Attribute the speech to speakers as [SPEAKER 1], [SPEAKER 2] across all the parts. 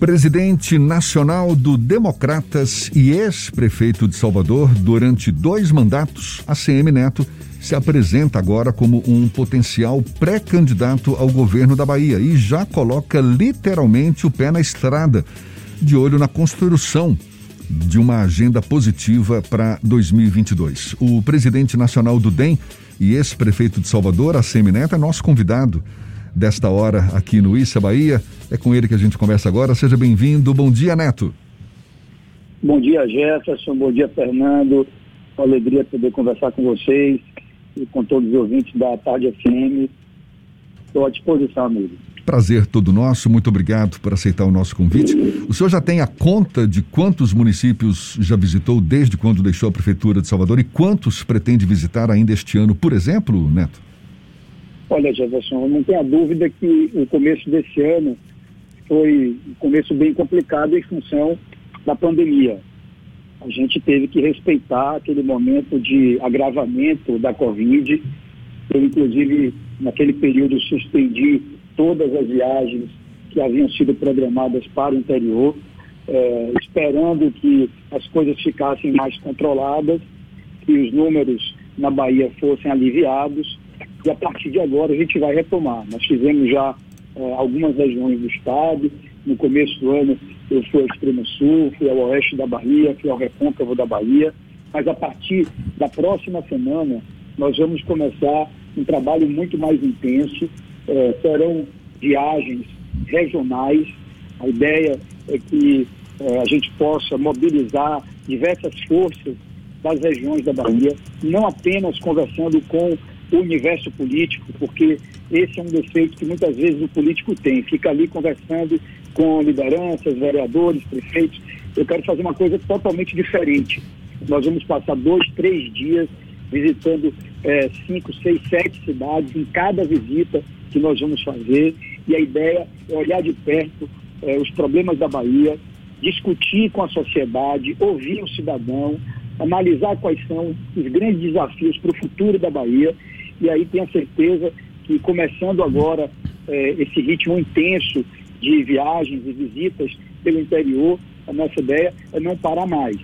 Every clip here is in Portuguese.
[SPEAKER 1] Presidente nacional do Democratas e ex-prefeito de Salvador durante dois mandatos, ACM Neto se apresenta agora como um potencial pré-candidato ao governo da Bahia e já coloca literalmente o pé na estrada, de olho na construção de uma agenda positiva para 2022. O presidente nacional do DEM e ex-prefeito de Salvador, ACM Neto, é nosso convidado desta hora aqui no Issa Bahia. É com ele que a gente conversa agora. Seja bem-vindo. Bom dia, Neto.
[SPEAKER 2] Bom dia, Jefferson. Bom dia, Fernando. Uma alegria poder conversar com vocês e com todos os ouvintes da Tarde FM. Estou à disposição, amigo.
[SPEAKER 1] Prazer todo nosso, muito obrigado por aceitar o nosso convite. O senhor já tem a conta de quantos municípios já visitou desde quando deixou a Prefeitura de Salvador e quantos pretende visitar ainda este ano, por exemplo, Neto?
[SPEAKER 2] Olha, Jefferson, não tenha dúvida que o começo desse ano foi um começo bem complicado em função da pandemia. A gente teve que respeitar aquele momento de agravamento da Covid. Eu, inclusive, naquele período, suspendi todas as viagens que haviam sido programadas para o interior, eh, esperando que as coisas ficassem mais controladas, que os números na Bahia fossem aliviados e a partir de agora a gente vai retomar. Nós fizemos já é, algumas regiões do estado, no começo do ano eu fui ao extremo sul, fui ao oeste da Bahia, fui ao recôncavo da Bahia, mas a partir da próxima semana nós vamos começar um trabalho muito mais intenso, é, serão viagens regionais, a ideia é que é, a gente possa mobilizar diversas forças das regiões da Bahia, não apenas conversando com universo político, porque esse é um defeito que muitas vezes o político tem. Fica ali conversando com lideranças, vereadores, prefeitos. Eu quero fazer uma coisa totalmente diferente. Nós vamos passar dois, três dias visitando é, cinco, seis, sete cidades em cada visita que nós vamos fazer. E a ideia é olhar de perto é, os problemas da Bahia, discutir com a sociedade, ouvir o cidadão, analisar quais são os grandes desafios para o futuro da Bahia e aí tenho certeza que começando agora é, esse ritmo intenso de viagens e visitas pelo interior, a nossa ideia é não parar mais.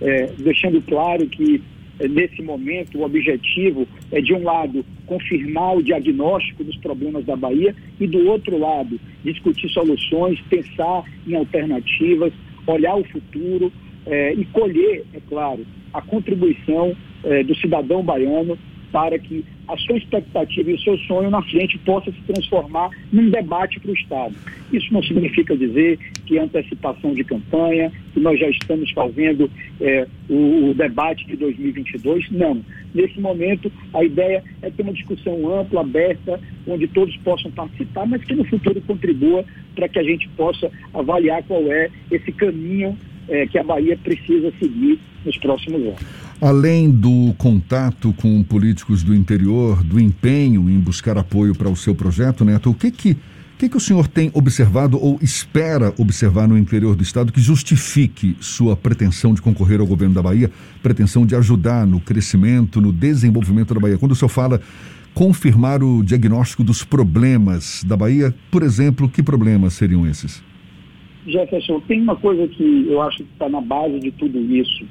[SPEAKER 2] É, deixando claro que é, nesse momento o objetivo é, de um lado, confirmar o diagnóstico dos problemas da Bahia e, do outro lado, discutir soluções, pensar em alternativas, olhar o futuro e colher, é claro, a contribuição do cidadão baiano para que a sua expectativa e o seu sonho na frente possa se transformar num debate para o Estado. Isso não significa dizer que é antecipação de campanha, que nós já estamos fazendo é, o, o, debate de 2022. Não. Nesse momento, a ideia é ter uma discussão ampla, aberta, onde todos possam participar, mas que no futuro contribua para que a gente possa avaliar qual é esse caminho é, que a Bahia precisa seguir nos próximos anos.
[SPEAKER 1] Além do contato com políticos do interior, do empenho em buscar apoio para o seu projeto, Neto, o que que, que que o senhor tem observado ou espera observar no interior do Estado que justifique sua pretensão de concorrer ao governo da Bahia, pretensão de ajudar no crescimento, no desenvolvimento da Bahia? Quando o senhor fala confirmar o diagnóstico dos problemas da Bahia, por exemplo, que problemas seriam esses?
[SPEAKER 2] Jefferson, tem uma coisa que eu acho que está na base de tudo isso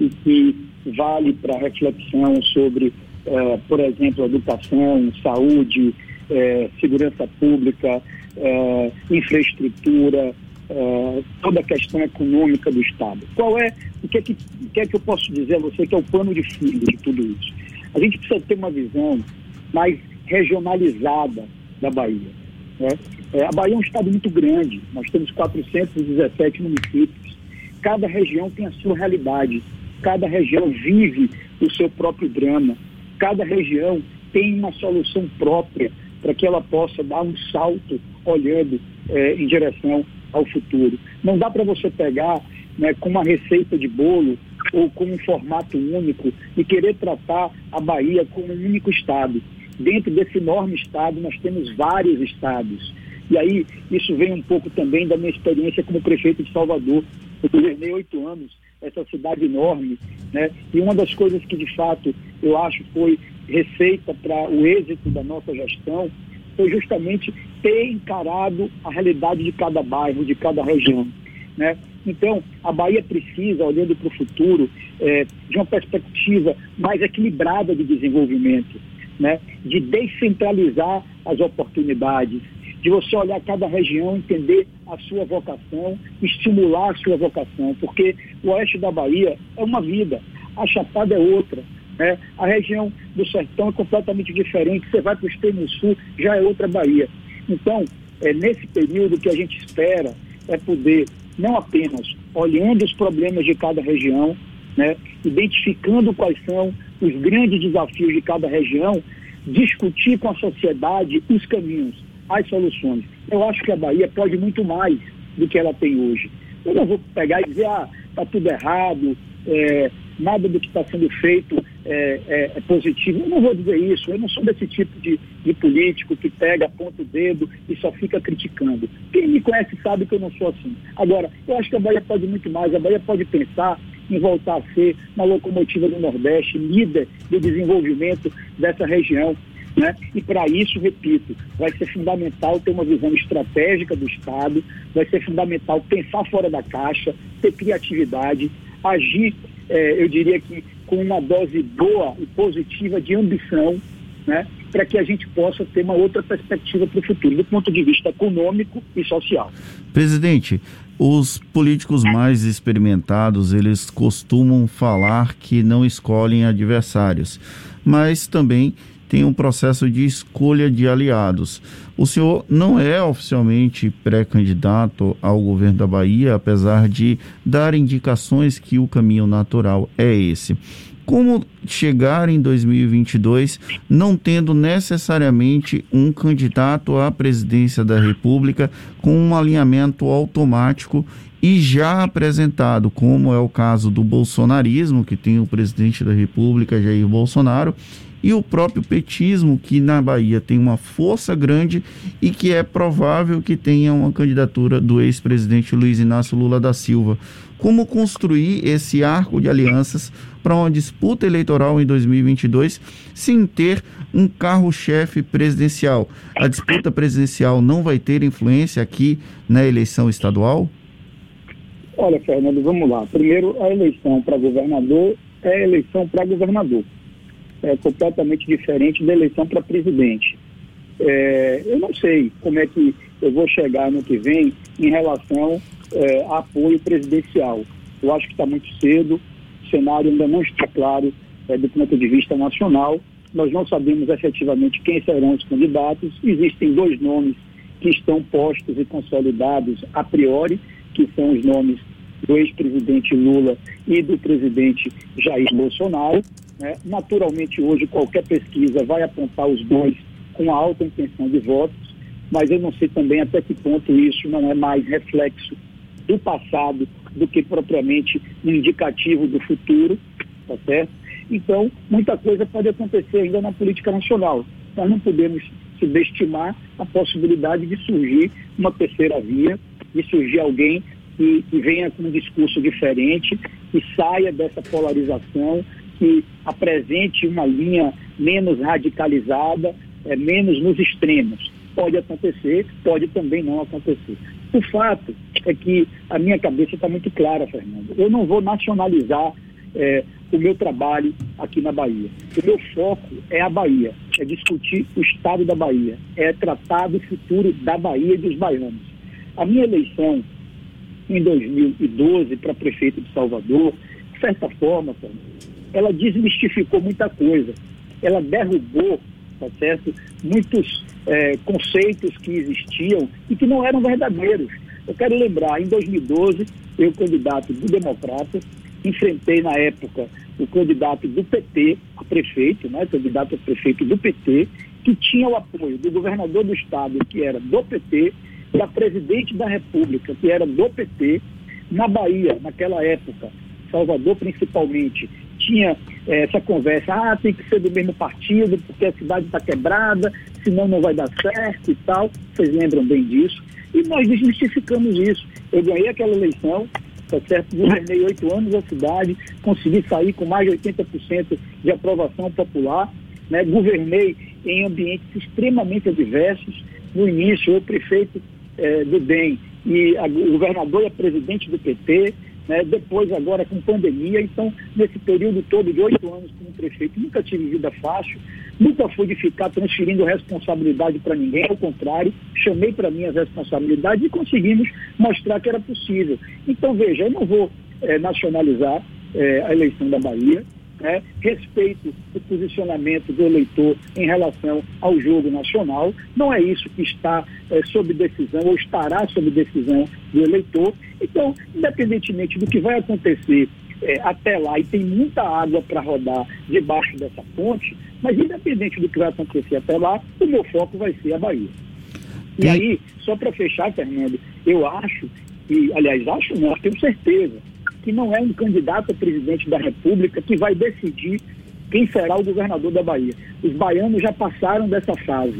[SPEAKER 2] e que vale para reflexão sobre, eh, por exemplo, educação, saúde, eh, segurança pública, eh, infraestrutura, toda a questão econômica do Estado. Qual é, o que é que, o que é que eu posso dizer a você que é o pano de fundo de tudo isso? A gente precisa ter uma visão mais regionalizada da Bahia. Né? a Bahia é um estado muito grande, nós temos 417 municípios, cada região tem a sua realidade cada região vive o seu próprio drama, cada região tem uma solução própria para que ela possa dar um salto olhando é, em direção ao futuro. Não dá para você pegar né, com uma receita de bolo ou com um formato único e querer tratar a Bahia como um único estado. Dentro desse enorme estado, nós temos vários estados. E aí, isso vem um pouco também da minha experiência como prefeito de Salvador. Eu governei oito anos essa cidade enorme, né? E uma das coisas que de fato eu acho foi receita para o êxito da nossa gestão foi justamente ter encarado a realidade de cada bairro, de cada região. Né? Então, a Bahia precisa, olhando para o futuro, é, de uma perspectiva mais equilibrada de desenvolvimento, né? de descentralizar as oportunidades, de você olhar cada região, entender a sua vocação, estimular a sua vocação, porque o oeste da Bahia é uma vida, a Chapada é outra, né? a região do sertão é completamente diferente, você vai para o extremo sul, já é outra Bahia. Então, é nesse período que a gente espera é poder, não apenas olhando os problemas de cada região, né? identificando quais são os grandes desafios de cada região, discutir com a sociedade os caminhos, as soluções. Eu acho que a Bahia pode muito mais do que ela tem hoje. Eu não vou pegar e dizer, ah, está tudo errado, é, nada do que está sendo feito é, é, é, positivo. Eu não vou dizer isso, eu não sou desse tipo de, de político que pega, aponta o dedo e só fica criticando. Quem me conhece sabe que eu não sou assim. Agora, eu acho que a Bahia pode muito mais, a Bahia pode pensar em voltar a ser uma locomotiva do Nordeste, líder do desenvolvimento dessa região. Né? E para isso, repito, vai ser fundamental ter uma visão estratégica do Estado, vai ser fundamental pensar fora da caixa, ter criatividade, agir, é, eu diria que com uma dose boa e positiva de ambição, né? para que a gente possa ter uma outra perspectiva para o futuro, do ponto de vista econômico e social.
[SPEAKER 3] Presidente, os políticos mais experimentados, eles costumam falar que não escolhem adversários, mas também tem um processo de escolha de aliados. O senhor não é oficialmente pré-candidato ao governo da Bahia, apesar de dar indicações que o caminho natural é esse. Como chegar em 2022 não tendo necessariamente um candidato à presidência da República com um alinhamento automático e já apresentado, como é o caso do bolsonarismo, que tem o presidente da República, Jair Bolsonaro, e o próprio petismo, que na Bahia tem uma força grande e que é provável que tenha uma candidatura do ex-presidente Luiz Inácio Lula da Silva. Como construir esse arco de alianças para uma disputa eleitoral em 2022 sem ter um carro-chefe presidencial? A disputa presidencial não vai ter influência aqui na eleição estadual?
[SPEAKER 2] Olha, Fernando, vamos lá. Primeiro, a eleição para governador é eleição para governador é, completamente diferente da eleição para presidente. É, eu não sei como é que eu vou chegar no que vem em relação é, a apoio presidencial. Eu acho que está muito cedo, o cenário ainda não está claro é, do ponto de vista nacional. Nós não sabemos efetivamente quem serão os candidatos. Existem dois nomes que estão postos e consolidados a priori, que são os nomes do ex-presidente Lula e do presidente Jair Bolsonaro. Né? Naturalmente, hoje, qualquer pesquisa vai apontar os dois com alta intenção de votos, mas eu não sei também até que ponto isso não é mais reflexo do passado do que propriamente um indicativo do futuro, tá certo? Então, muita coisa pode acontecer ainda na política nacional. Nós não podemos subestimar a possibilidade de surgir uma terceira via, de surgir alguém que, que venha com um discurso diferente, que saia dessa polarização, que apresente uma linha menos radicalizada, é, menos nos extremos. Pode acontecer, pode também não acontecer. O fato é que a minha cabeça está muito clara, Fernando. Eu não vou nacionalizar é, o meu trabalho aqui na Bahia. O meu foco é a Bahia, é discutir o estado da Bahia, é tratar do futuro da Bahia e dos baianos. A minha eleição em 2012 para prefeito de Salvador, de certa forma, ela desmistificou muita coisa. Ela derrubou, tá certo, muitos é, conceitos que existiam e que não eram verdadeiros. Eu quero lembrar, em 2012, eu, candidato do Democrata, enfrentei na época o candidato do PT a prefeito, né, candidato a prefeito do PT, que tinha o apoio do governador do estado, que era do PT, da presidente da República, que era do PT, na Bahia, naquela época, Salvador principalmente, tinha é, essa conversa, ah, tem que ser do mesmo partido, porque a cidade está quebrada, senão não vai dar certo e tal. Vocês lembram bem disso. E nós desmistificamos isso. Eu ganhei aquela eleição, tá certo? Governei oito anos a cidade, consegui sair com mais de 80% de aprovação popular, né? Governei em ambientes extremamente adversos. No início, o prefeito eh, do DEM e a, o governador e a presidente do PT, né, depois agora com pandemia. Então, nesse período todo de oito anos como prefeito, nunca tive vida fácil, nunca fui de ficar transferindo responsabilidade para ninguém, ao contrário, chamei para mim as responsabilidades e conseguimos mostrar que era possível. Então, veja, eu não vou é, nacionalizar é, a eleição da Bahia, né? respeito o posicionamento do eleitor em relação ao jogo nacional. Não é isso que está é, sob decisão ou estará sob decisão do eleitor. Então, independentemente do que vai acontecer é, até lá, e tem muita água para rodar debaixo dessa ponte, mas independente do que vai acontecer até lá, o meu foco vai ser a Bahia. E aí, só para fechar, Fernando, eu acho, e aliás, acho não, tenho certeza, que não é um candidato a presidente da República que vai decidir quem será o governador da Bahia. Os baianos já passaram dessa fase.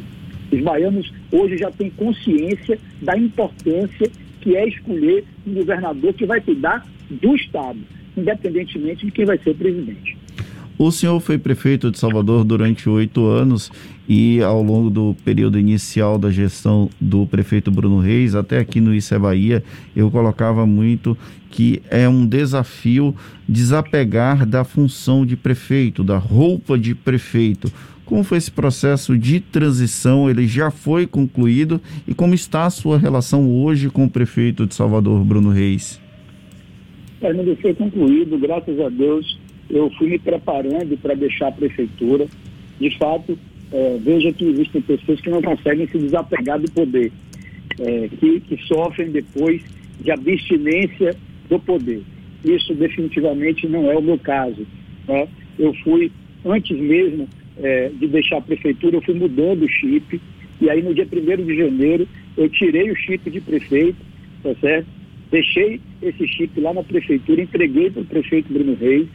[SPEAKER 2] Os baianos hoje já têm consciência da importância que é escolher um governador que vai cuidar do Estado, independentemente de quem vai ser presidente.
[SPEAKER 3] O senhor foi prefeito de Salvador durante oito anos e ao longo do período inicial da gestão do prefeito Bruno Reis, até aqui no Isso é Bahia, eu colocava muito que é um desafio desapegar da função de prefeito, da roupa de prefeito. Como foi esse processo de transição? Ele já foi concluído e como está a sua relação hoje com o prefeito de Salvador, Bruno Reis?
[SPEAKER 2] Fernando, foi concluído, graças a Deus eu fui me preparando para deixar a prefeitura. De fato, é, veja que existem pessoas que não conseguem se desapegar do poder, é, que, que sofrem depois de abstinência do poder. Isso definitivamente não é o meu caso. Né? Eu fui, antes mesmo é, de deixar a prefeitura, eu fui mudando o chip, e aí no dia 1 de janeiro eu tirei o chip de prefeito, tá certo? Deixei esse chip lá na prefeitura, entreguei para o prefeito Bruno Reis,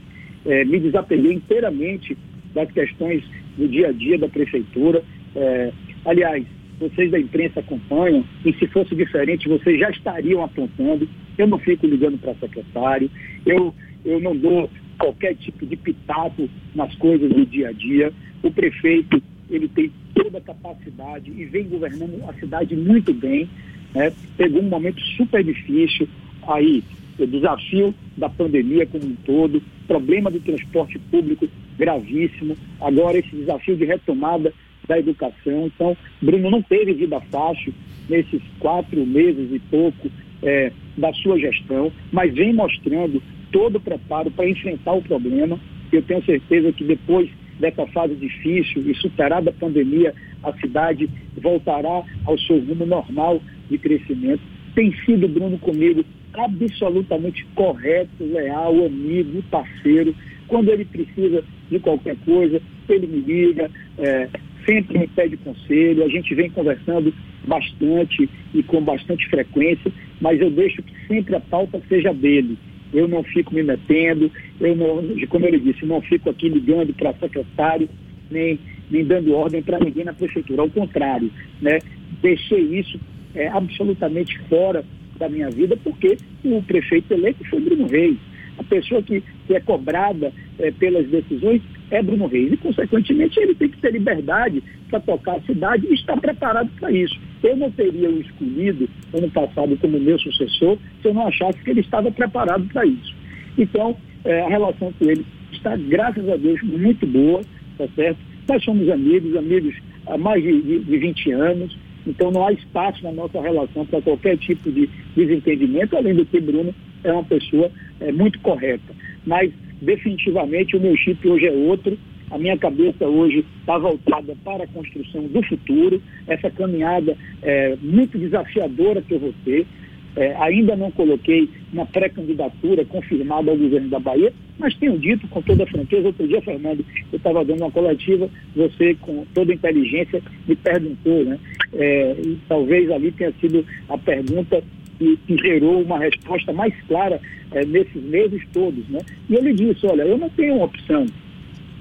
[SPEAKER 2] é, me desapeguei inteiramente das questões do dia a dia da prefeitura. É, aliás, vocês da imprensa acompanham, e se fosse diferente, vocês já estariam apontando. Eu não fico ligando para secretário, eu, eu não dou qualquer tipo de pitaco nas coisas do dia a dia. O prefeito, ele tem toda a capacidade e vem governando a cidade muito bem. Né? Pegou um momento super difícil aí, o desafio da pandemia como um todo, problema do transporte público gravíssimo, agora esse desafio de retomada da educação. Então, Bruno não teve vida fácil nesses quatro meses e pouco é, da sua gestão, mas vem mostrando todo o preparo para enfrentar o problema. Eu tenho certeza que depois dessa fase difícil e superada a pandemia, a cidade voltará ao seu rumo normal de crescimento. Tem sido, Bruno, comigo absolutamente correto, leal, amigo, parceiro. Quando ele precisa de qualquer coisa, ele me liga, é, sempre me pede conselho, a gente vem conversando bastante e com bastante frequência, mas eu deixo que sempre a pauta seja dele. Eu não fico me metendo, eu não, como ele disse, não fico aqui ligando para secretário, nem, nem dando ordem para ninguém na prefeitura. Ao contrário, né? deixei isso é, absolutamente fora da minha vida, porque o prefeito eleito foi Bruno Reis. A pessoa que, que é cobrada é, pelas decisões é Bruno Reis. E, consequentemente, ele tem que ter liberdade para tocar a cidade e estar preparado para isso. Eu não teria o escolhido ano passado como meu sucessor se eu não achasse que ele estava preparado para isso. Então, é, a relação com ele está, graças a Deus, muito boa, tá certo? Nós somos amigos, amigos há mais de, de, de 20 anos, então não há espaço na nossa relação para qualquer tipo de desentendimento, além do que Bruno é uma pessoa é, muito correta. Mas definitivamente o meu chip hoje é outro. A minha cabeça hoje está voltada para a construção do futuro, essa caminhada é, muito desafiadora que eu vou ter. É, ainda não coloquei na pré-candidatura confirmada ao governo da Bahia, mas tenho dito com toda a franqueza. Outro dia, Fernando, eu estava dando uma coletiva, você, com toda a inteligência, me perguntou, né? É, e talvez ali tenha sido a pergunta que, que gerou uma resposta mais clara é, nesses meses todos, né? E ele disse: olha, eu não tenho uma opção,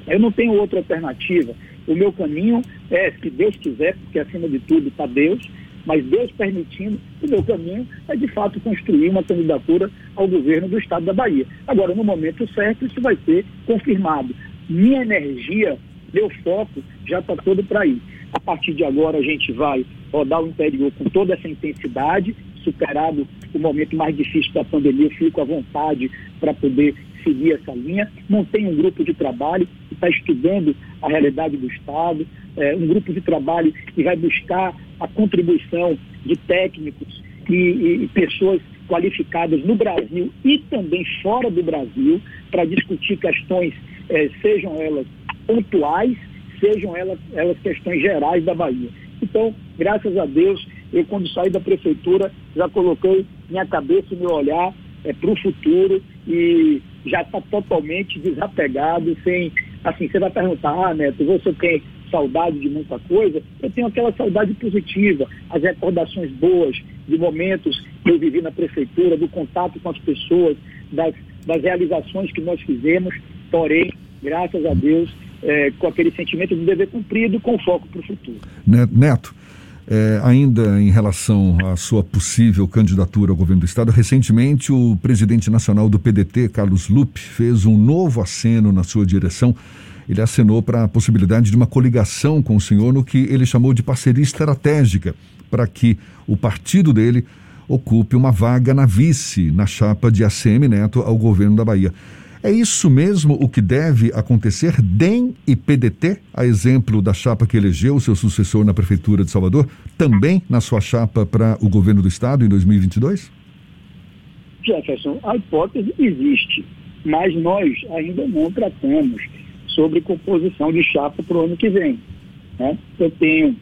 [SPEAKER 2] eu não tenho outra alternativa. O meu caminho é, se Deus quiser, porque acima de tudo está Deus, mas Deus permitindo, o meu caminho é de fato construir uma candidatura ao governo do estado da Bahia. Agora, no momento certo, isso vai ser confirmado. Minha energia meu foco já está todo para aí. A partir de agora a gente vai rodar o interior com toda essa intensidade, superado o momento mais difícil da pandemia, eu fico à vontade para poder seguir essa linha. Montei um grupo de trabalho que está estudando a realidade do Estado, é, um grupo de trabalho que vai buscar a contribuição de técnicos e, e, e pessoas qualificadas no Brasil e também fora do Brasil para discutir questões, é, sejam elas pontuais, sejam elas, elas questões gerais da Bahia. Então, graças a Deus, eu quando saí da prefeitura já coloquei minha cabeça e meu olhar é, para o futuro e já está totalmente desapegado, sem, assim, você vai perguntar, ah, Neto, você tem saudade de muita coisa? Eu tenho aquela saudade positiva, as recordações boas de momentos que eu vivi na prefeitura, do contato com as pessoas, das, das realizações que nós fizemos, porém, graças a Deus, é, com aquele sentimento de dever cumprido com foco para o futuro.
[SPEAKER 1] Neto, é, ainda em relação à sua possível candidatura ao governo do Estado, recentemente o presidente nacional do PDT, Carlos Lupe, fez um novo aceno na sua direção. Ele acenou para a possibilidade de uma coligação com o senhor no que ele chamou de parceria estratégica para que o partido dele ocupe uma vaga na vice, na chapa de ACM Neto ao governo da Bahia. É isso mesmo o que deve acontecer, DEM e PDT, a exemplo da chapa que elegeu seu sucessor na Prefeitura de Salvador, também na sua chapa para o governo do Estado em 2022?
[SPEAKER 2] Jefferson, a hipótese existe, mas nós ainda não tratamos sobre composição de chapa para o ano que vem. Né? Eu tenho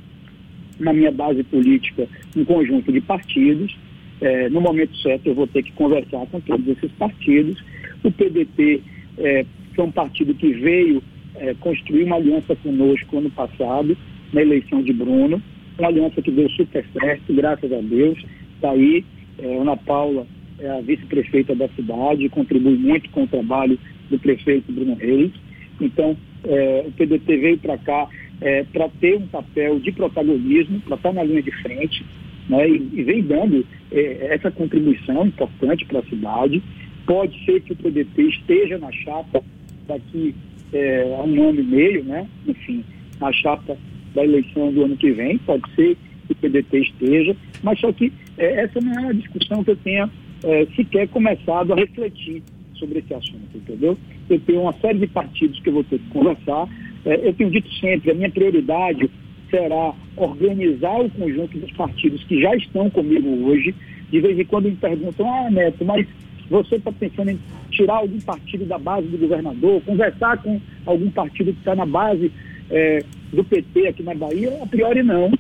[SPEAKER 2] na minha base política um conjunto de partidos. É, no momento certo, eu vou ter que conversar com todos esses partidos o PDT é, foi um partido que veio é, construir uma aliança conosco ano passado, na eleição de Bruno, uma aliança que deu super certo, graças a Deus. Está aí, é, Ana Paula é a vice-prefeita da cidade, contribui muito com o trabalho do prefeito Bruno Reis. Então, é, o PDT veio para cá é, para ter um papel de protagonismo, para estar na linha de frente, né, e, e vem dando é, essa contribuição importante para a cidade. Pode ser que o PDT esteja na chapa daqui é, a um ano e meio, né? Enfim, na chapa da eleição do ano que vem, pode ser que o PDT esteja, mas só que é, essa não é uma discussão que eu tenha é, sequer começado a refletir sobre esse assunto, entendeu? Eu tenho uma série de partidos que eu vou ter que conversar. É, eu tenho dito sempre, a minha prioridade será organizar o conjunto dos partidos que já estão comigo hoje. De vez em quando me perguntam, ah, Neto, mas você está pensando em tirar algum partido da base do governador, conversar com algum partido que está na base é, do PT aqui na Bahia? A priori não.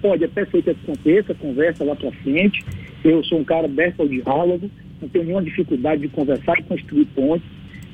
[SPEAKER 2] Pode até ser que aconteça, conversa lá para frente. Eu sou um cara aberto ao diálogo, não tenho nenhuma dificuldade de conversar e construir pontes,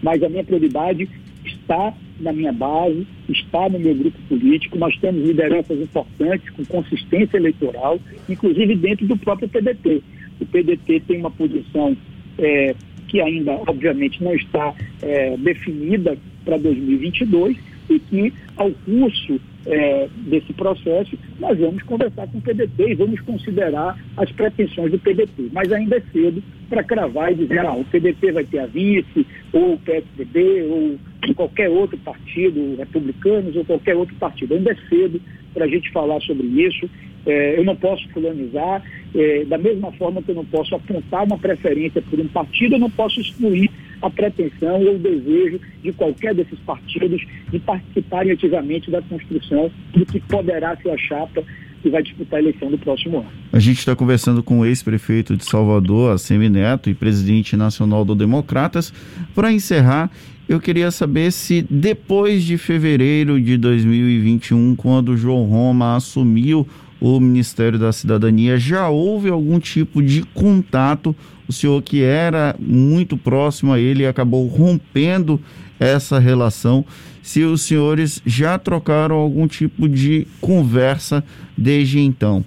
[SPEAKER 2] mas a minha prioridade está na minha base, está no meu grupo político. Nós temos lideranças importantes com consistência eleitoral, inclusive dentro do próprio PDT. O PDT tem uma posição é, que ainda, obviamente, não está é, definida para 2022 e que, ao curso é, desse processo, nós vamos conversar com o PDT e vamos considerar as pretensões do PDT. Mas ainda é cedo para cravar e dizer, ah, o PDT vai ter a vice, ou o PSDB, ou qualquer outro partido, republicanos, ou qualquer outro partido. Ainda é cedo para a gente falar sobre isso. É, eu não posso fulanizar, é, da mesma forma que eu não posso apontar uma preferência por um partido, eu não posso excluir a pretensão ou o desejo de qualquer desses partidos de participarem ativamente da construção do que poderá ser a chapa que vai disputar a eleição do próximo ano.
[SPEAKER 3] A gente está conversando com o ex-prefeito de Salvador, Assemi Neto, e presidente nacional do Democratas. Para encerrar, eu queria saber se depois de fevereiro de 2021, quando João Roma assumiu o Ministério da Cidadania, já houve algum tipo de contato? O senhor que era muito próximo a ele acabou rompendo essa relação. Se os senhores já trocaram algum tipo de conversa desde então?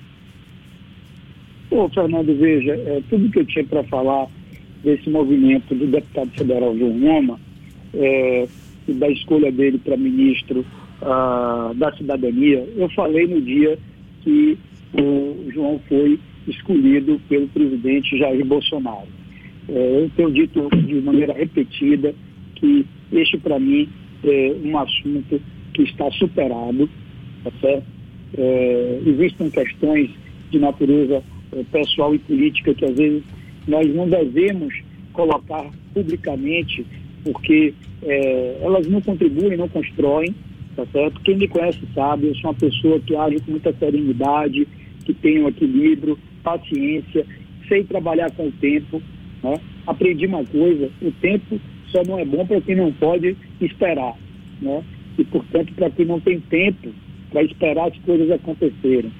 [SPEAKER 2] Ô, Fernando, veja, é, tudo que eu tinha para falar desse movimento do deputado federal João Roma é, e da escolha dele para ministro ah, da cidadania, eu falei no dia que o João foi escolhido pelo presidente Jair Bolsonaro. É, eu tenho dito de maneira repetida que este, para mim, é um assunto que está superado, tá certo? É, existem questões de natureza é, pessoal e política que às vezes nós não devemos colocar publicamente, porque é, elas não contribuem, não constroem, tá certo? Quem me conhece sabe, eu sou uma pessoa que age com muita serenidade, que tem um equilíbrio, paciência, sei trabalhar com o tempo, né? Aprendi uma coisa, o tempo só não é bom para quem não pode esperar, né? E, portanto, para quem não tem tempo para esperar as coisas acontecerem.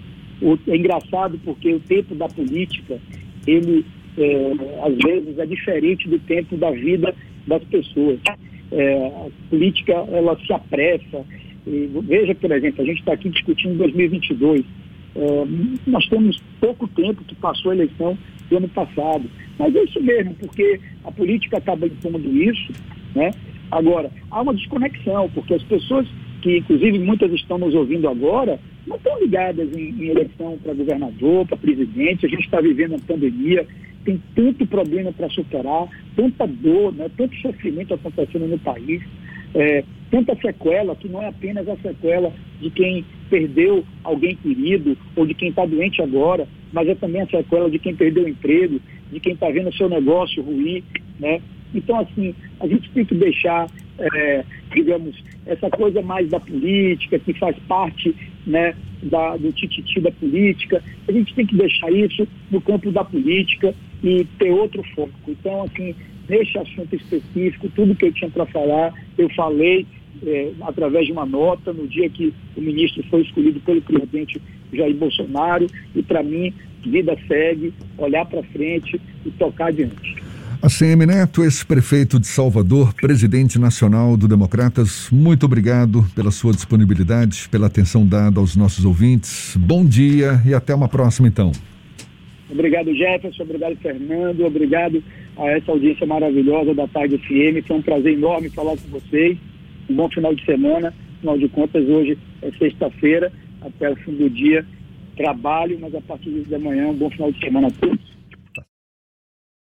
[SPEAKER 2] O, é engraçado porque o tempo da política, ele, é, às vezes, é diferente do tempo da vida das pessoas. É, a política, ela se apressa. E, veja, por exemplo, a gente está aqui discutindo 2022. É, nós temos pouco tempo que passou a eleição do ano passado. Mas é isso mesmo, porque a política acaba impondo isso, né? Agora, há uma desconexão, porque as pessoas que, inclusive, muitas estão nos ouvindo agora, não estão ligadas em, em eleição para governador, para presidente. A gente está vivendo uma pandemia, tem tanto problema para superar, tanta dor, né, tanto sofrimento acontecendo no país, é, tanta sequela, que não é apenas a sequela de quem perdeu alguém querido ou de quem está doente agora, mas é também a sequela de quem perdeu o emprego, de quem está vendo o seu negócio ruir, né? Então, assim, a gente tem que deixar, é, digamos, essa coisa mais da política, que faz parte né, da, do tititi da política, a gente tem que deixar isso no campo da política e ter outro foco. Então, assim, nesse assunto específico, tudo que eu tinha para falar, eu falei é, através de uma nota no dia que o ministro foi escolhido pelo presidente Jair Bolsonaro, e para mim, vida segue, olhar para frente e tocar adiante.
[SPEAKER 1] ACM Neto, ex-prefeito de Salvador, presidente nacional do Democratas, muito obrigado pela sua disponibilidade, pela atenção dada aos nossos ouvintes. Bom dia e até uma próxima, então.
[SPEAKER 2] Obrigado, Jefferson. Obrigado, Fernando. Obrigado a essa audiência maravilhosa da Tarde FM. Foi um prazer enorme falar com vocês. Um bom final de semana. Afinal de contas, hoje é sexta-feira, até o fim do dia. Trabalho, mas a partir de amanhã, um bom final de semana a todos.